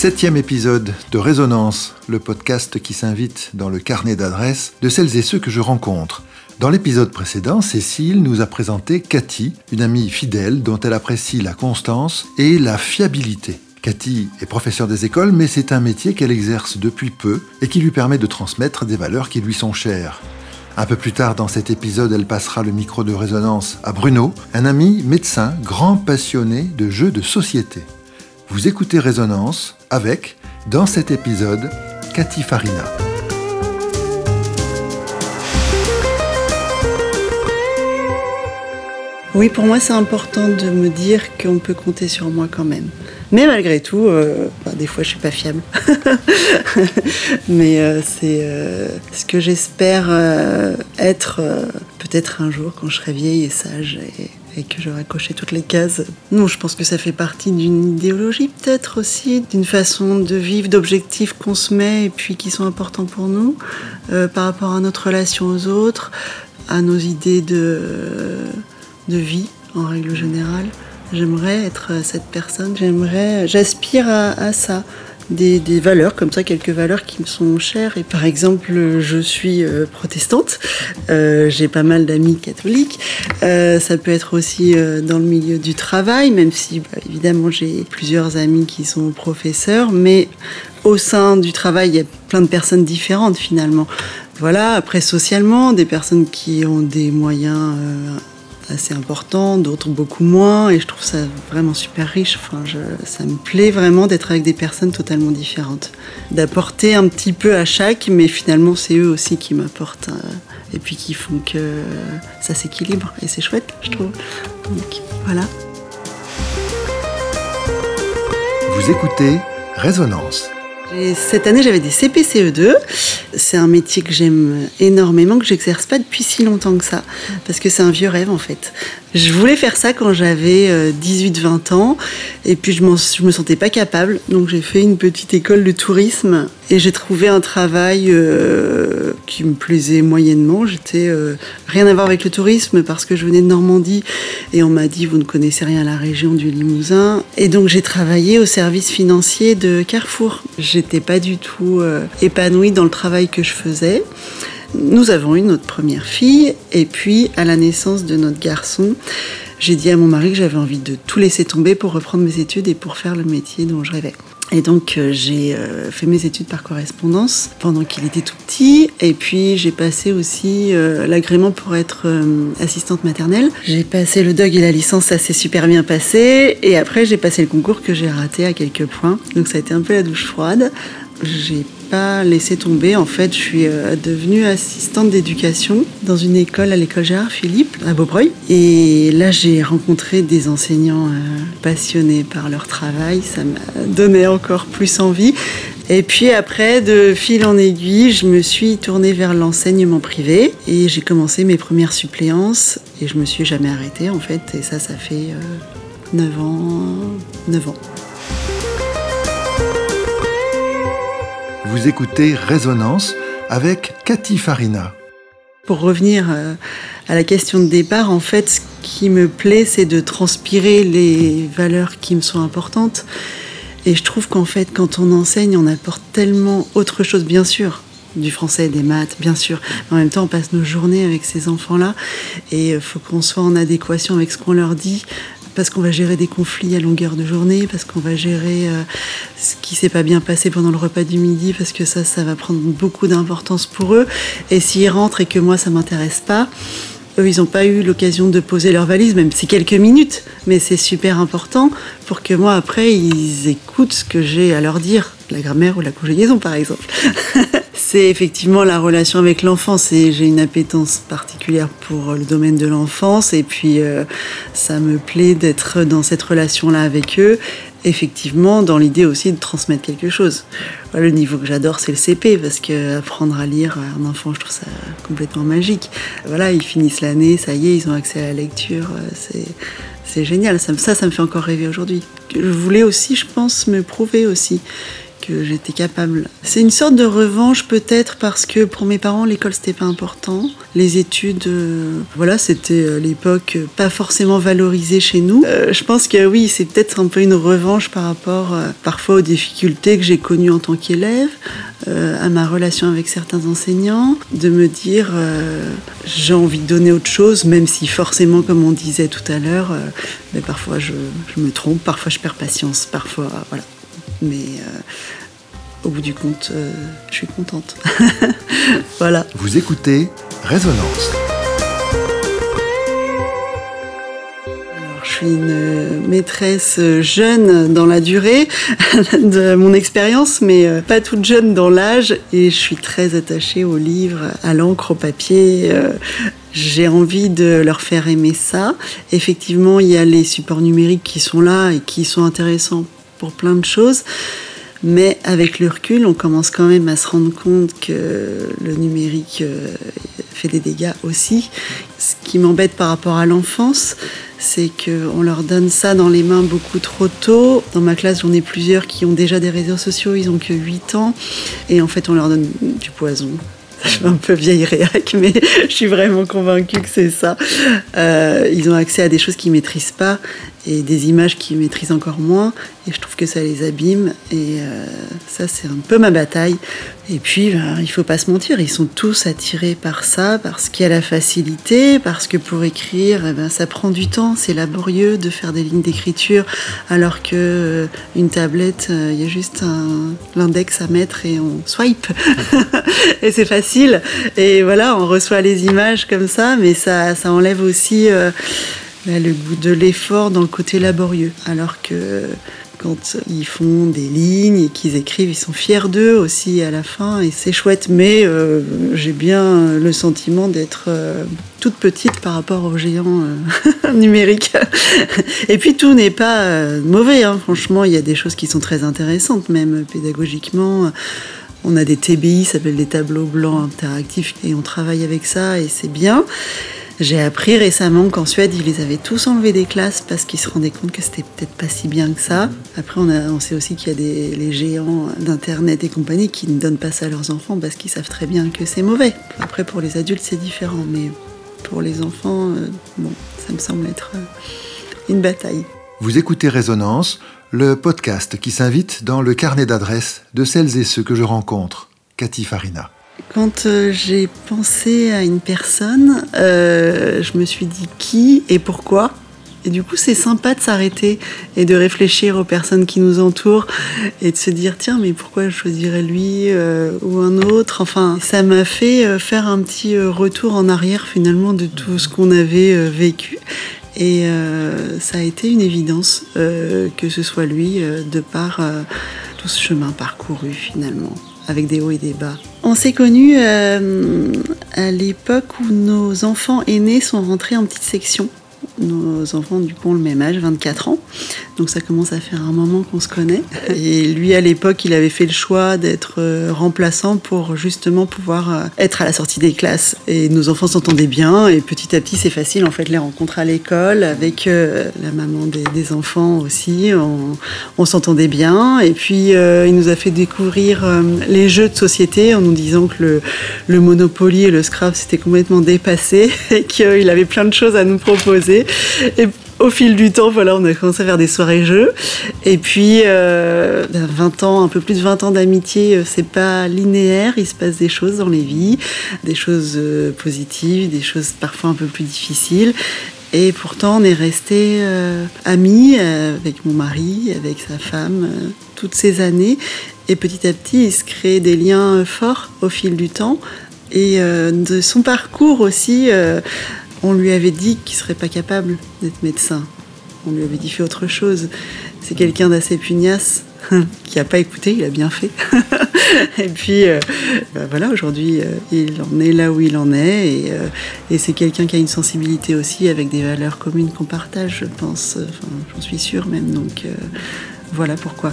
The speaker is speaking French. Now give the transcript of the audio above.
Septième épisode de Résonance, le podcast qui s'invite dans le carnet d'adresses de celles et ceux que je rencontre. Dans l'épisode précédent, Cécile nous a présenté Cathy, une amie fidèle dont elle apprécie la constance et la fiabilité. Cathy est professeure des écoles, mais c'est un métier qu'elle exerce depuis peu et qui lui permet de transmettre des valeurs qui lui sont chères. Un peu plus tard dans cet épisode, elle passera le micro de résonance à Bruno, un ami médecin grand passionné de jeux de société. Vous écoutez Résonance avec, dans cet épisode, Cathy Farina. Oui, pour moi, c'est important de me dire qu'on peut compter sur moi quand même. Mais malgré tout, euh, bah, des fois, je suis pas fiable. Mais euh, c'est euh, ce que j'espère être peut-être un jour quand je serai vieille et sage et, et que j'aurai coché toutes les cases. Non, je pense que ça fait partie d'une idéologie peut-être aussi, d'une façon de vivre, d'objectifs qu'on se met et puis qui sont importants pour nous par rapport à notre relation aux autres, à nos idées de de vie en règle générale. J'aimerais être cette personne, j'aimerais, j'aspire à, ça. Des, valeurs comme ça, quelques valeurs qui me sont chères. Et par exemple, je suis euh, protestante, euh, j'ai pas mal d'amis catholiques. Euh, ça peut être aussi dans le milieu du travail, même si bah, évidemment j'ai plusieurs amis qui sont professeurs, mais au sein du travail, il y a plein de personnes différentes finalement. Voilà, après socialement, des personnes qui ont des moyens assez important, d'autres beaucoup moins, et je trouve ça vraiment super riche. Ça me plaît vraiment d'être avec des personnes totalement différentes, d'apporter un petit peu à chaque, mais finalement c'est eux aussi qui m'apportent, euh, et puis qui font que ça s'équilibre, et c'est chouette, je trouve. Donc voilà. Vous écoutez Résonance. Cette année, j'avais des CPCE2. C'est un métier que j'aime énormément, que j'exerce pas depuis si longtemps que ça, parce que c'est un vieux rêve en fait. Je voulais faire ça quand j'avais 18-20 euh, ans, et puis je, me sentais pas capable, donc j'ai fait une petite école de tourisme et j'ai trouvé un travail euh, qui me plaisait moyennement. J'étais euh, rien à voir avec le tourisme parce que je venais de Normandie et on m'a dit vous ne connaissez rien à la région du Limousin, et donc j'ai travaillé au service financier de Carrefour. J'étais pas du tout épanouie dans le travail que je faisais. Nous avons eu notre première fille et puis à la naissance de notre garçon, j'ai dit à mon mari que j'avais envie de tout laisser tomber pour reprendre mes études et pour faire le métier dont je rêvais. Et donc euh, j'ai euh, fait mes études par correspondance pendant qu'il était tout petit. Et puis j'ai passé aussi euh, l'agrément pour être assistante maternelle. J'ai passé le DOG et la licence, ça s'est super bien passé. Et après j'ai passé le concours que j'ai raté à quelques points. Donc ça a été un peu la douche froide. J'ai pas laissé tomber. En fait, je suis euh, devenue assistante d'éducation dans une école à l'école Gérard Philippe à Beaubreuil. Et là, j'ai rencontré des enseignants euh, passionnés par leur travail. Ça m'a donné encore plus envie. Et puis après, de fil en aiguille, je me suis tournée vers l'enseignement privé et j'ai commencé mes premières suppléances et je me suis jamais arrêtée en fait. Et ça, ça fait 9 euh, ans. 9 ans. Vous écoutez Résonance avec Cathy Farina. Pour revenir euh, à la question de départ, en fait, ce qui me plaît, c'est de transpirer les valeurs qui me sont importantes. Et je trouve qu'en fait, quand on enseigne, on apporte tellement autre chose, bien sûr, du français, des maths, bien sûr. Mais en même temps, on passe nos journées avec ces enfants-là et il faut qu'on soit en adéquation avec ce qu'on leur dit parce qu'on va gérer des conflits à longueur de journée, parce qu'on va gérer euh, ce qui s'est pas bien passé pendant le repas du midi, parce que ça, ça va prendre beaucoup d'importance pour eux. Et s'ils rentrent et que moi, ça m'intéresse pas, eux, ils n'ont pas eu l'occasion de poser leur valise, même si quelques minutes, mais c'est super important pour que moi, après, ils écoutent ce que j'ai à leur dire, la grammaire ou la conjugaison, par exemple. c'est effectivement la relation avec l'enfance. J'ai une appétence particulière pour le domaine de l'enfance et puis euh, ça me plaît d'être dans cette relation-là avec eux. Effectivement, dans l'idée aussi de transmettre quelque chose. Le niveau que j'adore, c'est le CP parce que apprendre à lire à un enfant, je trouve ça complètement magique. Voilà, ils finissent l'année, ça y est, ils ont accès à la lecture. C'est c'est génial. Ça, ça me fait encore rêver aujourd'hui. Je voulais aussi, je pense, me prouver aussi que j'étais capable. C'est une sorte de revanche peut-être parce que pour mes parents l'école c'était pas important, les études, euh, voilà c'était à l'époque pas forcément valorisé chez nous. Euh, je pense que oui c'est peut-être un peu une revanche par rapport euh, parfois aux difficultés que j'ai connues en tant qu'élève, à ma relation avec certains enseignants, de me dire j'ai envie de donner autre chose, même si forcément comme on disait tout à l'heure, mais parfois je, je, me trompe, parfois je perds patience, parfois voilà. Mais au bout du compte, euh, je suis contente. voilà. Vous écoutez Résonance. Alors, je suis une maîtresse jeune dans la durée de mon expérience, mais euh, pas toute jeune dans l'âge. Et je suis très attachée aux livres, à l'encre, au papier. Euh, j'ai envie de leur faire aimer ça. Effectivement, il y a les supports numériques qui sont là et qui sont intéressants pour plein de choses. Mais avec le recul, on commence quand même à se rendre compte que le numérique euh, fait des dégâts aussi. Ce qui m'embête par rapport à l'enfance, c'est qu'on leur donne ça dans les mains beaucoup trop tôt. Dans ma classe, j'en ai plusieurs qui ont déjà des réseaux sociaux, ils ont que 8 ans. Et en fait, on leur donne du poison. Je suis un peu vieille réac, mais je suis vraiment convaincue que c'est ça. Euh, ils ont accès à des choses qu'ils maîtrisent pas et des images qu'ils maîtrisent encore moins. Et je trouve que ça les abîme. Et euh, ça, c'est un peu ma bataille. Et puis, ben, il faut pas se mentir, ils sont tous attirés par ça, parce qu'il y a la facilité, parce que pour écrire, eh ben, ça prend du temps, c'est laborieux de faire des lignes d'écriture, alors que euh, une tablette, euh, il y a juste l'index à mettre et on swipe. et c'est facile. Et voilà, on reçoit les images comme ça, mais ça, ça enlève aussi le goût de l'effort dans le côté laborieux. Alors que quand ils font des lignes et qu'ils écrivent, ils sont fiers d'eux aussi à la fin et c'est chouette. Mais euh, j'ai bien le sentiment d'être euh, toute petite par rapport aux géants euh, numériques. et puis tout n'est pas mauvais, hein. franchement, il y a des choses qui sont très intéressantes, même pédagogiquement. On a des TBI, ça s'appelle des tableaux blancs interactifs, et on travaille avec ça, et c'est bien. J'ai appris récemment qu'en Suède, ils les avaient tous enlevés des classes parce qu'ils se rendaient compte que c'était peut-être pas si bien que ça. Après, on, sait aussi qu'il y a des les géants d'Internet et compagnie qui ne donnent pas ça à leurs enfants parce qu'ils savent très bien que c'est mauvais. Après, pour les adultes, c'est différent, mais pour les enfants, euh, bon, ça me semble être euh, une bataille. Vous écoutez Résonance, le podcast qui s'invite dans le carnet d'adresses de celles et ceux que je rencontre. Cathy Farina. Quand euh, j'ai pensé à une personne, euh, je me suis dit qui et pourquoi. Et du coup, c'est sympa de s'arrêter et de réfléchir aux personnes qui nous entourent et de se dire tiens, mais pourquoi je choisirais lui euh, ou un autre? Enfin, ça m'a fait faire un petit retour en arrière finalement de tout ce qu'on avait vécu. Et ça a été une évidence que ce soit lui de par tout ce chemin parcouru finalement avec des hauts et des bas. On s'est connus euh, à l'époque où nos enfants aînés sont rentrés en petite section nos enfants du coup ont le même âge, 24 ans. Donc ça commence à faire un moment qu'on se connaît. Et lui à l'époque, il avait fait le choix d'être euh, remplaçant pour justement pouvoir euh, être à la sortie des classes. Et nos enfants s'entendaient bien et petit à petit c'est facile en fait les rencontrer à l'école avec euh, la maman des, enfants aussi. On, s'entendait bien et puis il nous a fait découvrir les jeux de société en nous disant que le, le Monopoly et le Scrabble c'était complètement dépassé et qu'il avait plein de choses à nous proposer. Et au fil du temps, voilà, on a commencé à faire des soirées jeux. Et puis, 20 euh, ans, un peu plus de 20 ans d'amitié, euh, c'est pas linéaire. Il se passe des choses dans les vies, des choses euh, positives, des choses parfois un peu plus difficiles. Et pourtant, on est resté amis avec mon mari, avec sa femme, toutes ces années. Et petit à petit, il se crée des liens forts au fil du temps. Et de son parcours aussi, on lui avait dit qu'il serait pas capable d'être médecin. On lui avait dit fait autre chose. C'est quelqu'un d'assez pugnace qui n'a pas écouté, il a bien fait. et puis, euh, bah voilà, aujourd'hui, euh, il en est là où il en est. Et, euh, et c'est quelqu'un qui a une sensibilité aussi avec des valeurs communes qu'on partage, je pense. J'en suis sûre même. Donc, voilà pourquoi.